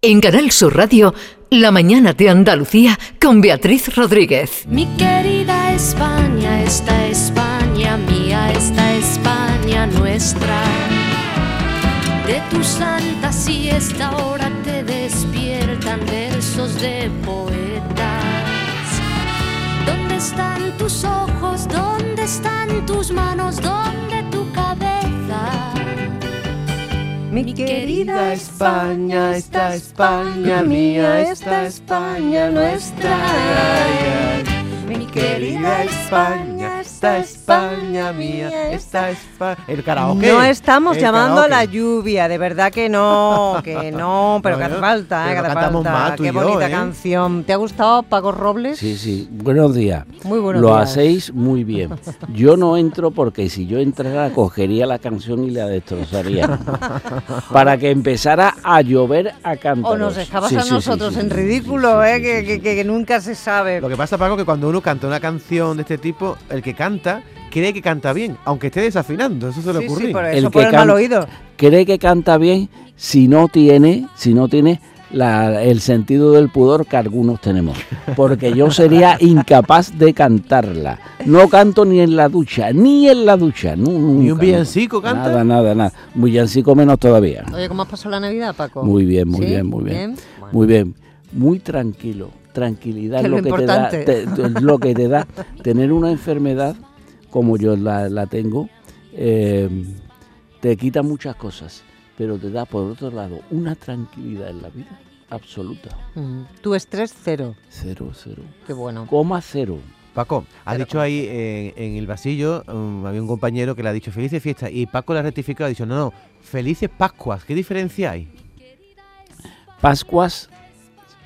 En Canal Sur Radio, La mañana de Andalucía con Beatriz Rodríguez. Mi querida España, esta España mía, esta España nuestra. De tu santa siesta ahora te despiertan versos de poetas. ¿Dónde están tus ojos? ¿Dónde están tus manos? ¿Dónde tu cabeza? Mi querida España, esta España mía, esta España nuestra. Mi querida España, esta España mía, esta España. El karaoke. No estamos El llamando a la lluvia, de verdad que no, que no, pero que Bueno, hace falta, eh, que hace cantamos falta. más tú y Qué yo, bonita ¿eh? canción. ¿Te ha gustado Paco Robles? Sí, sí. Buenos días. Muy buenos Lo días. hacéis muy bien. Yo no entro porque si yo entrara cogería la canción y la destrozaría. Para que empezara a llover a cantar. O nos dejabas a nosotros en ridículo, eh, que, que- que nunca se sabe. Lo que pasa, Paco, que cuando uno canta una canción de este tipo, el que canta cree que canta bien, aunque esté desafinando. Eso suele Sí, sí, por El eso, que el mal can- oído. Cree que canta bien si no tiene, si no tiene la- el sentido del pudor que algunos tenemos. Porque yo sería incapaz de cantarla. No canto ni en la ducha, ni en la ducha. ¿Ni un villancico canta? Nada, nada, nada. Un villancico menos todavía. Oye, ¿cómo has pasado la Navidad, Paco? Muy bien, muy ¿Sí? bien, muy bien. Bueno. Muy bien, muy tranquilo. Tranquilidad es lo, lo que te da, te- lo que te da tener una enfermedad como yo la, la tengo. eh, te quita muchas cosas, pero te da por otro lado una tranquilidad en la vida absoluta. Mm. Tu estrés cero. Cero, cero. Qué bueno. Coma cero. Paco, ha dicho ahí en, en el vasillo, um, había un compañero que le ha dicho felices fiestas y Paco le ha rectificado, ha dicho, no, no, felices Pascuas, ¿qué diferencia hay? Pascuas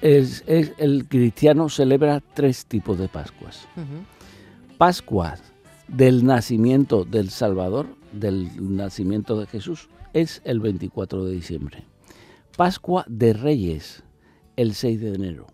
es, es- el cristiano celebra tres tipos de Pascuas. Ujú. Pascuas del nacimiento del Salvador, del nacimiento de Jesús, es el 24 de diciembre. Pascua de Reyes, el 6 de enero.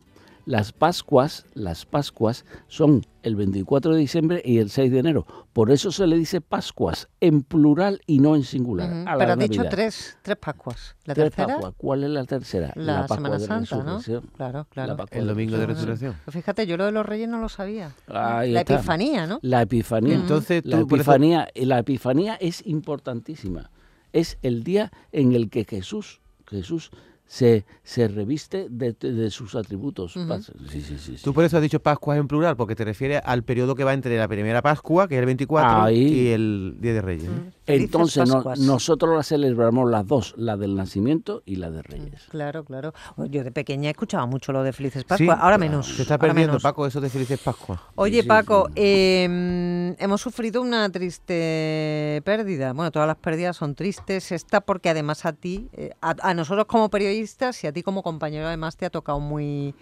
Las Pascuas, las Pascuas son el 24 de diciembre y el 6 de enero. Por eso se le dice Pascuas en plural y no en singular. Ujú. a la Pero has dicho tres, tres Pascuas. ¿La Tres tercera? Pascuas. ¿Cuál es la tercera? La, Pascua Semana de Santa, ¿no? Claro, claro. La Pascua El domingo de Resurrección. resurrección. Pues fíjate, yo lo de los reyes no lo sabía. Ahí la está. epifanía, ¿no? La epifanía. Entonces, la tú por eso- epifanía, la epifanía es importantísima. Es el día en el que Jesús, Jesús se, se reviste de, de sus atributos. Ujú. Pas- Sí, sí, sí. sí. Tú por eso has dicho Pascuas en plural, porque te refieres al periodo que va entre la primera Pascua, que es el 24, Ahí. y el Día de Reyes. Felices Entonces no- nosotros la celebramos las dos, la del nacimiento y la de Reyes. Claro, claro. Yo de pequeña escuchaba mucho lo de Felices Sí, Pascuas, ahora claro. menos. Se está perdiendo, menos. Paco, eso de Felices Pascuas. Oye, Sí, sí, Paco, sí. eh, hemos sufrido una triste pérdida. Bueno, todas las pérdidas son tristes. Esta porque además a ti, eh, a, a nosotros como periodistas y a ti como compañero además te ha tocado muy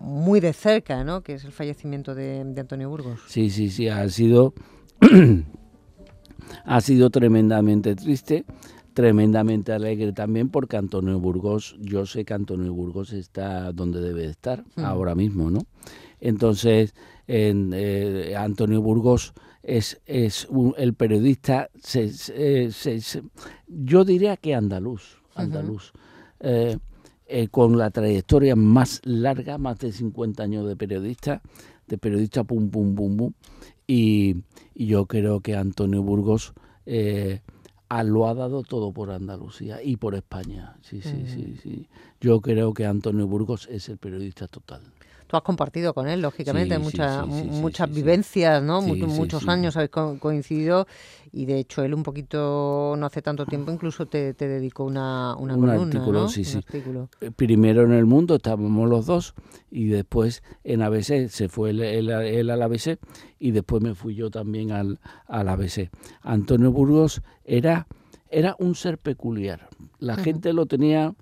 muy de cerca, ¿no? Que es el fallecimiento de, de Antonio Burgos. Sí, sí, sí, ha sido, ha sido tremendamente triste, tremendamente alegre también porque Antonio Burgos, yo sé que Antonio Burgos está donde debe de estar Mm. ahora mismo, ¿no? Entonces, en, eh, Antonio Burgos es, es un- el periodista, se- se- se- se- yo diría que andaluz, andaluz. Eh, eh, con la trayectoria más larga, más de 50 años de periodista, de periodista pum, pum, pum, pum. Y, y yo creo que Antonio Burgos eh, lo ha dado todo por Andalucía y por España. Sí, sí, sí, sí. Yo creo que Antonio Burgos es el periodista total. Tú has compartido con él, lógicamente, Sí, muchas sí, muchas vivencias, ¿no? Muchos años habéis co- coincidido y de hecho él un poquito, no hace tanto tiempo, incluso te, te dedicó una, una Un columna, artículo, ¿no? sí, Un sí. artículo. Eh, Primero en el mundo estábamos los dos y después en ABC se fue él, él- él al ABC y después me fui yo también al, al ABC. Antonio Burgos era, era un ser peculiar. La gente lo tenía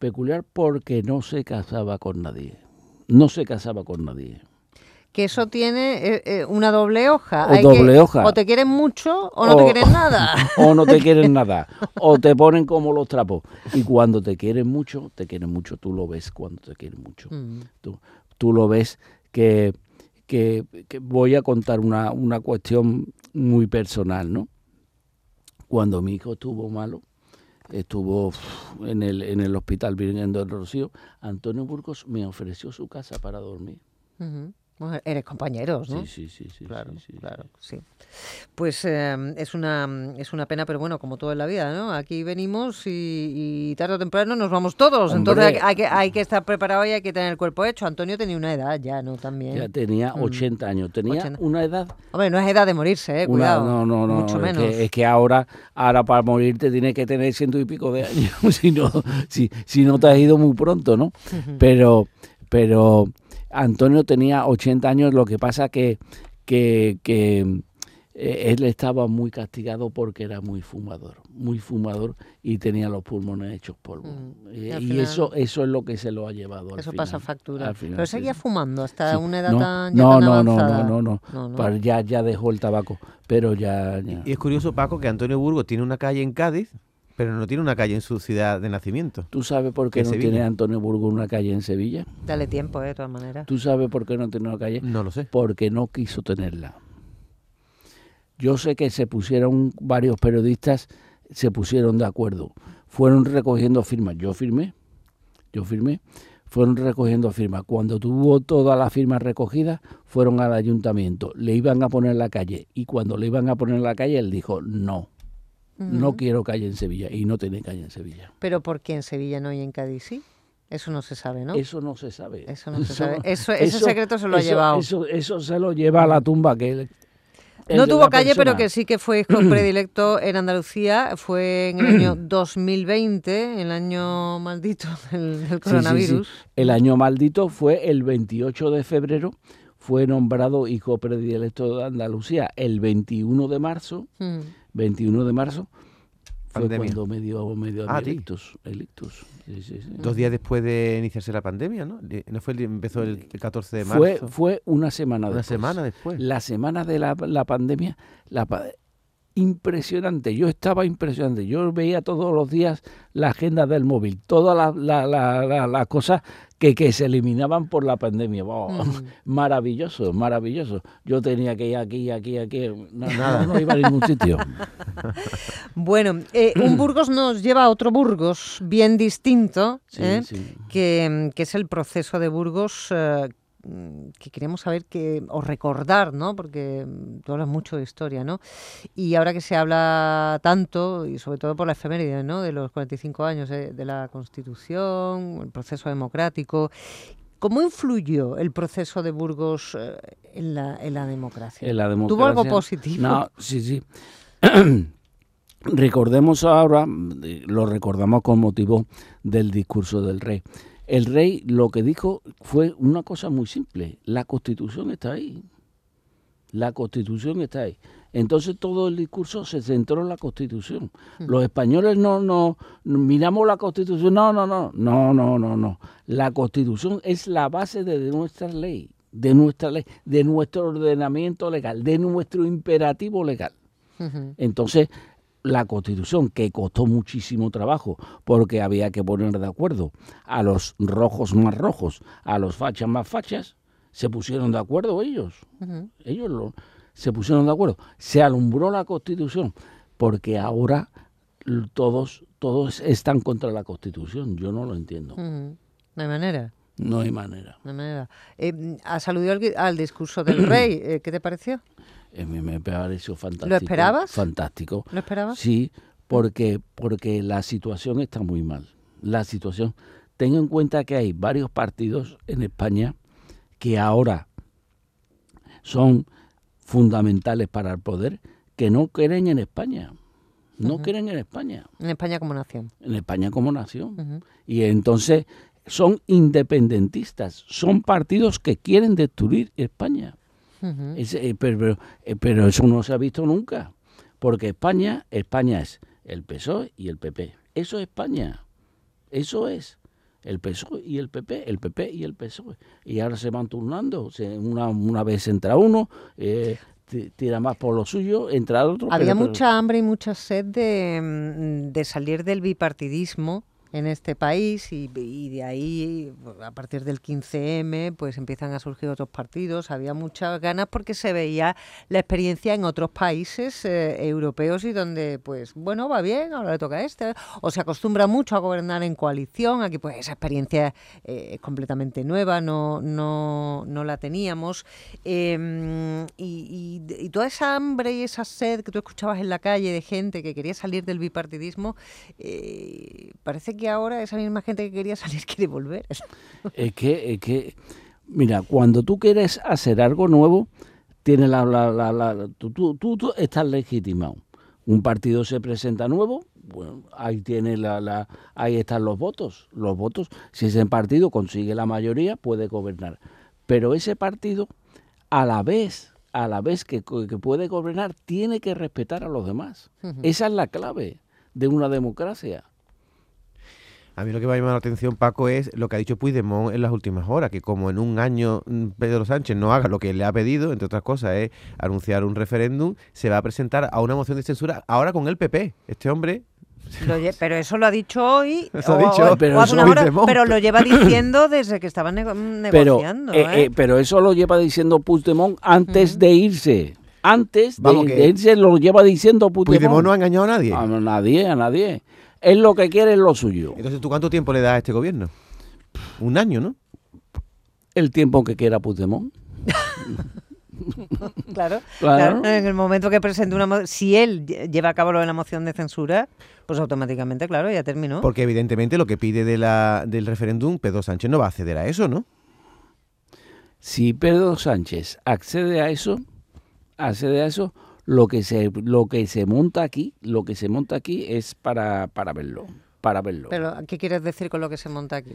peculiar porque no se casaba con nadie. No se casaba con nadie. Que eso tiene eh, eh, una doble hoja. O Hay doble que- hoja. O te quieren mucho o no te quieren nada. o no te quieren nada, o te ponen como los trapos. Y cuando te quieren mucho, te quieren mucho, tú lo ves cuando te quieren mucho. Mm. Tú, tú lo ves que, que, que voy a contar una, una cuestión muy personal, ¿no? Cuando mi hijo estuvo malo, estuvo en el, en el hospital Virgen del Rocío, Antonio Burgos me ofreció su casa para dormir. Eres compañeros, ¿no? Sí, sí, sí, sí. Claro, sí, sí, claro, sí. Pues eh, es una es una pena, pero bueno, como todo en la vida, ¿no? Aquí venimos y, y tarde o temprano nos vamos todos. Entonces hay, que, hay que estar preparado y hay que tener el cuerpo hecho. Antonio tenía una edad ya, ¿no? También. Ya tenía 80 años, tenía 80. una edad Hombre, no es edad de morirse, ¿eh? Una- Cuidado. no, no, no. Mucho es, menos. Que, es que ahora, ahora para morirte tienes que tener ciento y pico de años, si no, si, si no te has ido muy pronto, ¿no? Pero, pero Antonio tenía 80 años, lo que pasa que, que, que eh, él estaba muy castigado porque era muy fumador, muy fumador y tenía los pulmones hechos polvo. Mm. Y, final- eso, eso es lo que se lo ha llevado. al Eso final, pasa factura. al final, Pero seguía sí. fumando hasta Sí. una edad no, tan, ya no, tan no, no, avanzada. no, no, no, No, Ya, ya dejó el tabaco, pero ya, ya. Y es curioso, Paco, que Antonio Burgos tiene una calle en Cádiz, pero no tiene una calle en su ciudad de nacimiento. ¿Tú sabes por qué no Sevilla. tiene Antonio Burgos una calle en Sevilla? Dale tiempo, ¿eh? De todas maneras. ¿Tú sabes por qué no tiene una calle? No lo sé. Porque no quiso tenerla. Yo sé que se pusieron varios periodistas, se pusieron de acuerdo. Fueron recogiendo firmas. Yo firmé, yo firmé. Fueron recogiendo firmas. Cuando tuvo todas las firmas recogidas, fueron al ayuntamiento. Le iban a poner la calle. Y cuando le iban a poner la calle, él dijo, no, no quiero calle en Sevilla. Y no tiene calle en Sevilla. Pero ¿por qué en Sevilla no y en Cádiz sí? Eso no se sabe, ¿no? Eso no se sabe. Eso no se sabe. Eso- ese secreto se lo ha llevado. Eso, eso se lo lleva a la tumba. Que él- No tuvo calle, pero que sí que fue hijo predilecto en Andalucía. Fue en el año 2020, el año maldito del, del Sí, sí, sí. coronavirus. El año maldito fue el 28 de febrero. Fue nombrado hijo predilecto de Andalucía. El 21 de marzo, Mm. 21 de marzo, fue Pandemia. cuando me dio, me dio a mí Ah, el ¿a ti? ictus. El ictus. Sí, sí, sí. Dos días después de iniciarse la pandemia, ¿no? Di- ¿No fue el, empezó el 14 de marzo? Fue, fue una semana una después. semana después. La semana de la, la pandemia, la, impresionante. Yo estaba impresionante. Yo veía todos los días la agenda del móvil, todas las la, la- cosas que, que se eliminaban por la pandemia. Oh, Mm. Maravilloso, maravilloso. Yo tenía que ir aquí, aquí, aquí. No, Nada. no iba a ningún sitio. Bueno, eh, un Burgos nos lleva a otro Burgos bien distinto, Sí, ¿eh? sí. que, que es el proceso de Burgos eh, que queremos saber que, o recordar, ¿no? Porque mm, tú hablas mucho de historia, ¿no? Y ahora que se habla tanto, y sobre todo por la efeméride, ¿no? De los 45 años de, de la Constitución, el proceso democrático, ¿cómo influyó el proceso de Burgos eh, en, la, en la democracia? En la ¿Tuvo algo democracia- positivo? No, sí, sí. Recordemos ahora, eh, lo recordamos con motivo del discurso del rey. El rey lo que dijo fue una cosa muy simple. La constitución está ahí. La constitución está ahí. Entonces todo el discurso se centró en la constitución. Los españoles no, no, miramos la constitución. No, no, no, no, no, no, no. La constitución es la base de nuestra ley, de nuestra ley, de nuestro ordenamiento legal, de nuestro imperativo legal. Entonces, la constitución, que costó muchísimo trabajo, porque había que poner de acuerdo a los rojos más rojos, a los fachas más fachas, se pusieron de acuerdo ellos. Ellos lo, se pusieron de acuerdo. Se alumbró la constitución, porque ahora todos, todos están contra la constitución. Yo no lo entiendo. No hay manera. No hay manera. No hay manera. Eh, has aludido al discurso del rey. eh, ¿Qué te pareció? Eh, me, pareció fantástico. esperabas? Fantástico. ¿Lo esperabas? Sí, porque, porque la situación está muy mal. La situación. Ten en cuenta que hay varios partidos en España que ahora son fundamentales para el poder que no creen en España. No creen en España, En España como nación. en España como nación. Y entonces son independentistas, son partidos que quieren destruir España. Ujú. Ese- eh, pero, pero, eh, pero eso no se ha visto nunca. Porque España, España es el PSOE y el PP. Eso es España. Eso es. El PSOE y el PP, el PP y el PSOE. Y ahora se van turnando. Se- una, una vez entra uno, eh, ti- tira más por lo suyo, entra otro. Había pero- pero- mucha hambre y mucha sed de, mm, de salir del bipartidismo en este país y, y de ahí, a partir del 15M, pues empiezan a surgir otros partidos. Había muchas ganas porque se veía la experiencia en otros países eh, europeos y donde, pues, bueno, va bien, ahora le toca a este. O se acostumbra mucho a gobernar en coalición. Aquí, pues, esa experiencia eh, es completamente nueva, no, no, no la teníamos. Em, y, y- y toda esa hambre y esa sed que tú escuchabas en la calle de gente que quería salir del bipartidismo, eh, parece que ahora esa misma gente que quería salir quiere volver. Es que, es que, mira, cuando tú quieres hacer algo nuevo, tiene la, la, la- la- tú, tú- tú- tú estás legitimado. Un partido se presenta nuevo, bueno, ahí tiene la, la- ahí están los votos, los votos. Si ese partido consigue la mayoría, puede gobernar. Pero ese partido, a la vez, a la vez que, que puede gobernar, tiene que respetar a los demás. Esa es la clave de una democracia. A mí lo que me ha llamado la atención, Paco, es lo que ha dicho Puigdemont en las últimas horas, que como en un año mm, Pedro Sánchez no haga lo que le ha pedido, entre otras cosas, es anunciar un referéndum, se va a presentar a una moción de censura ahora con el PP. Este hombre pero eso lo ha dicho hoy, Eso ha dicho o- Pero o eso pero lo lleva diciendo desde que estaban nego- pero, negociando. eh, ¿eh? eh, pero eso lo lleva diciendo Puigdemont antes de irse. Antes de, Vamos, que- de irse lo lleva diciendo Puigdemont. Puigdemont no ha engañado a nadie. A nadie, a nadie. Él lo que quiere es lo suyo. Entonces, ¿tú cuánto tiempo le das a este gobierno? Un año, ¿no? El tiempo que quiera Puigdemont. Claro, Claro. claro, En el momento que presente una mo- si él lle- lleva a cabo lo de la moción de censura, pues automáticamente, claro, ya terminó. Porque evidentemente lo que pide de la, del referéndum, Pedro Sánchez no va a acceder a eso, ¿no? Si Pedro Sánchez accede a eso, accede a eso, lo que se lo que se monta aquí, lo que se monta aquí es para, para verlo, para verlo. Pero ¿qué quieres decir con lo que se monta aquí?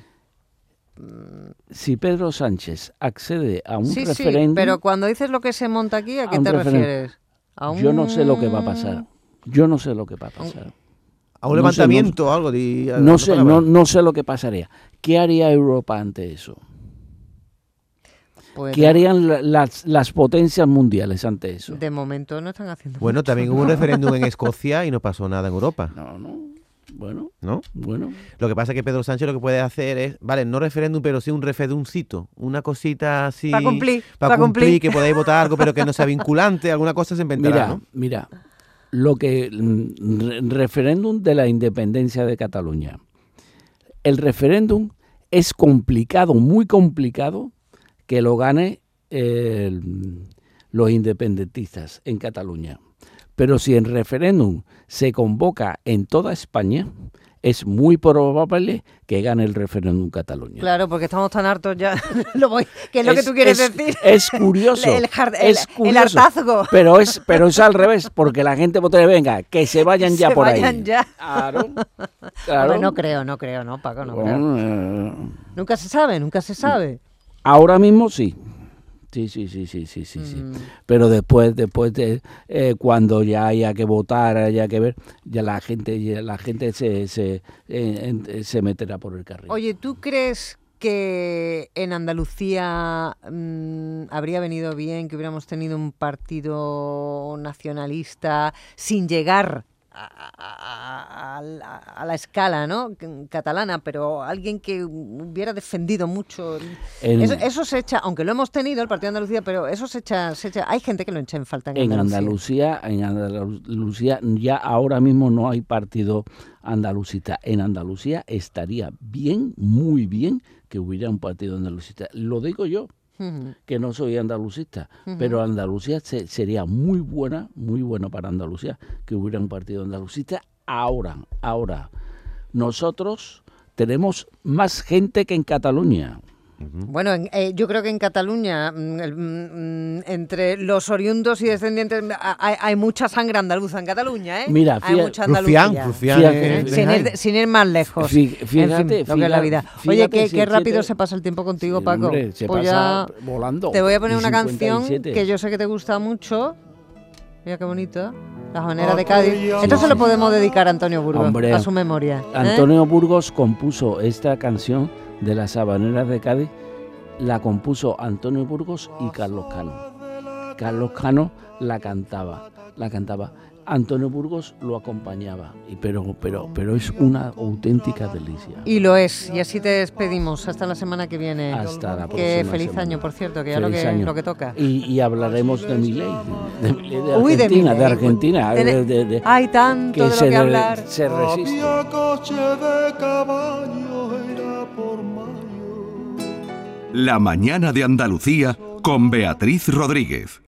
si Pedro Sánchez accede a un sí, sí, referéndum, pero cuando dices lo que se monta aquí, ¿a a qué te refieres? ¿A yo no sé lo que va a pasar. Yo no sé lo que va a pasar. A un No sé, levantamiento o algo. di- No sé, no, no sé lo que pasaría. ¿Qué haría Europa ante eso? Pues ¿Qué harían la- las, las potencias mundiales ante eso? De momento no están haciendo Bueno, mucho. también hubo un referéndum en Escocia y no pasó nada en Europa, No, no. Bueno, ¿no? bueno. Lo que pasa es que Pedro Sánchez lo que puede hacer es, vale, no referéndum, pero sí un referendumcito, una cosita así. Pa' cumplir, Para pa' cumplir, cumplir. que podáis votar algo, pero que no sea vinculante, alguna cosa se inventará, Mira, ¿no? mira, lo que mm, re- referéndum de la independencia de Cataluña. El referéndum es complicado, muy complicado que lo gane eh, los independentistas en Cataluña. Pero si el referéndum se convoca en toda España, es muy probable que gane el referéndum Cataluña. Claro, porque estamos tan hartos ya. lo voy, ¿Qué es lo que tú quieres es- decir? Es curioso. El jar- el- es el curioso, hartazgo. Pero es, pero es al revés, porque la gente votaría, venga, que se vayan ya Se por vayan ahí. ya. Claro. claro. Hombre, no creo, no creo, no, Paco, no creo. Eh, Nunca se sabe, nunca se sabe. Ahora mismo sí. Sí, sí, sí, sí, sí, sí, sí. Mm. Pero después, después de eh, cuando ya haya que votar, haya que ver, ya la gente, ya la gente se, se, eh, en- se meterá por el carril. Oye, ¿tú crees que en Andalucía mm, habría venido bien que hubiéramos tenido un partido nacionalista sin llegar a, a- a- a la, escala ¿no? catalana, pero alguien que hubiera defendido mucho? el- Eso, eso se echa, aunque lo hemos tenido, el partido de Andalucía, pero eso se echa, se echa hay gente que lo echa en falta en, En Andalucía. Andalucía, en Andalucía ya ahora mismo no hay partido andalucista. En Andalucía estaría bien, muy bien que hubiera un partido andalucista. Lo digo yo, Que no soy andalucista, pero Andalucía se- sería muy buena, muy buena para Andalucía que hubiera un partido andalucista ahora, ahora. Nosotros tenemos más gente que en Cataluña. Bueno, en- eh, yo creo que en Cataluña, mm, el- mm, mm, entre los oriundos y descendientes, hay, hay mucha sangre andaluza en Cataluña, ¿eh? Mira, hay mucha Rufián, Andalucía. Rufián. ¿eh? de Sin ir, sin ir más lejos. Fí- En fin, fíjate, lo que es la fíjate, vida. Oye, qué, rápido se pasa el tiempo contigo, Sí, Paco. hombre, se Pues pasa ya volando. te voy a poner una canción 57. que yo sé que te gusta mucho. Mira qué bonita. La manera de Cádiz. Esto se lo podemos dedicar a Antonio Burgos, Hombre, a su memoria. ¿eh? Antonio Burgos compuso esta canción de las habaneras de Cádiz, la compuso Antonio Burgos y Carlos Cano. Carlos Cano la cantaba, la cantaba. Antonio Burgos lo acompañaba, y pero, pero, pero es una auténtica delicia. Y lo es, y así te despedimos hasta la semana que viene. Hasta la Que próxima feliz semana. año, por cierto, que ya lo Feliz que, lo que toca. Y, y hablaremos de de, Milei de Uy, de Argentina, de. Argentina, Tene- de- de- de- Hay tanto de lo se, que hablar. se resiste. La mañana de Andalucía con Beatriz Rodríguez.